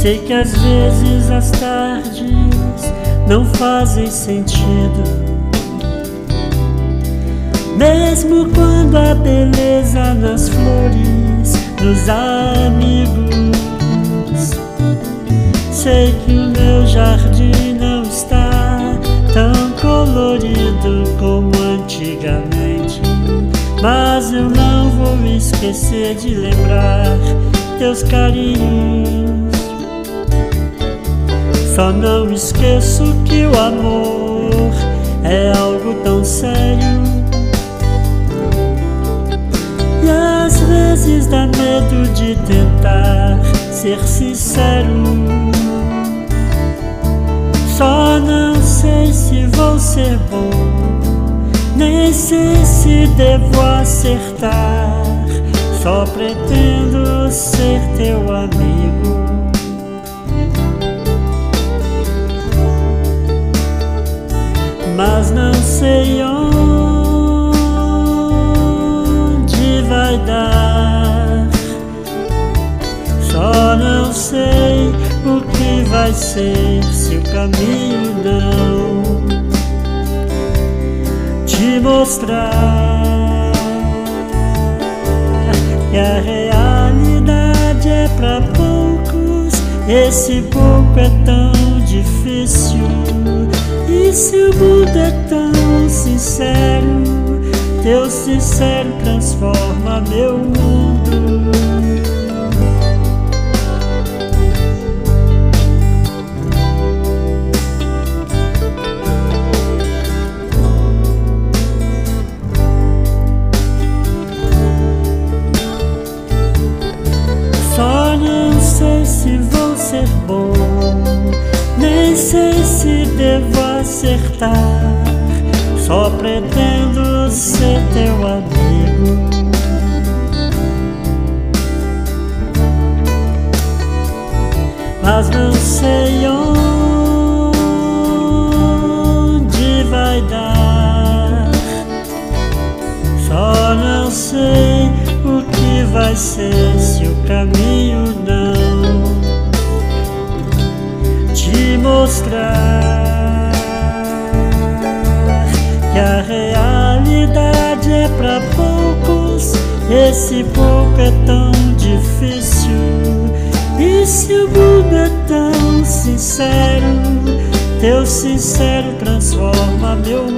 Sei que às vezes as tardes não fazem sentido. Mesmo quando a beleza nas flores, nos amigos. Sei que o meu jardim não está tão colorido como antigamente. Mas eu não vou esquecer de lembrar teus carinhos. Só não esqueço que o amor é algo tão sério. E às vezes dá medo de tentar ser sincero. Só não sei se vou ser bom, nem sei se devo acertar. Só pretendo ser teu amigo. Vai ser se o caminho não te mostrar que a realidade é para poucos. Esse pouco é tão difícil. E se o mundo é tão sincero, teu sincero transforma meu mundo. Ser bom, nem sei se devo acertar. Só pretendo ser teu amigo. Mas não sei onde que a realidade é para poucos, esse pouco é tão difícil. E se o mundo é tão sincero, teu sincero transforma meu mundo.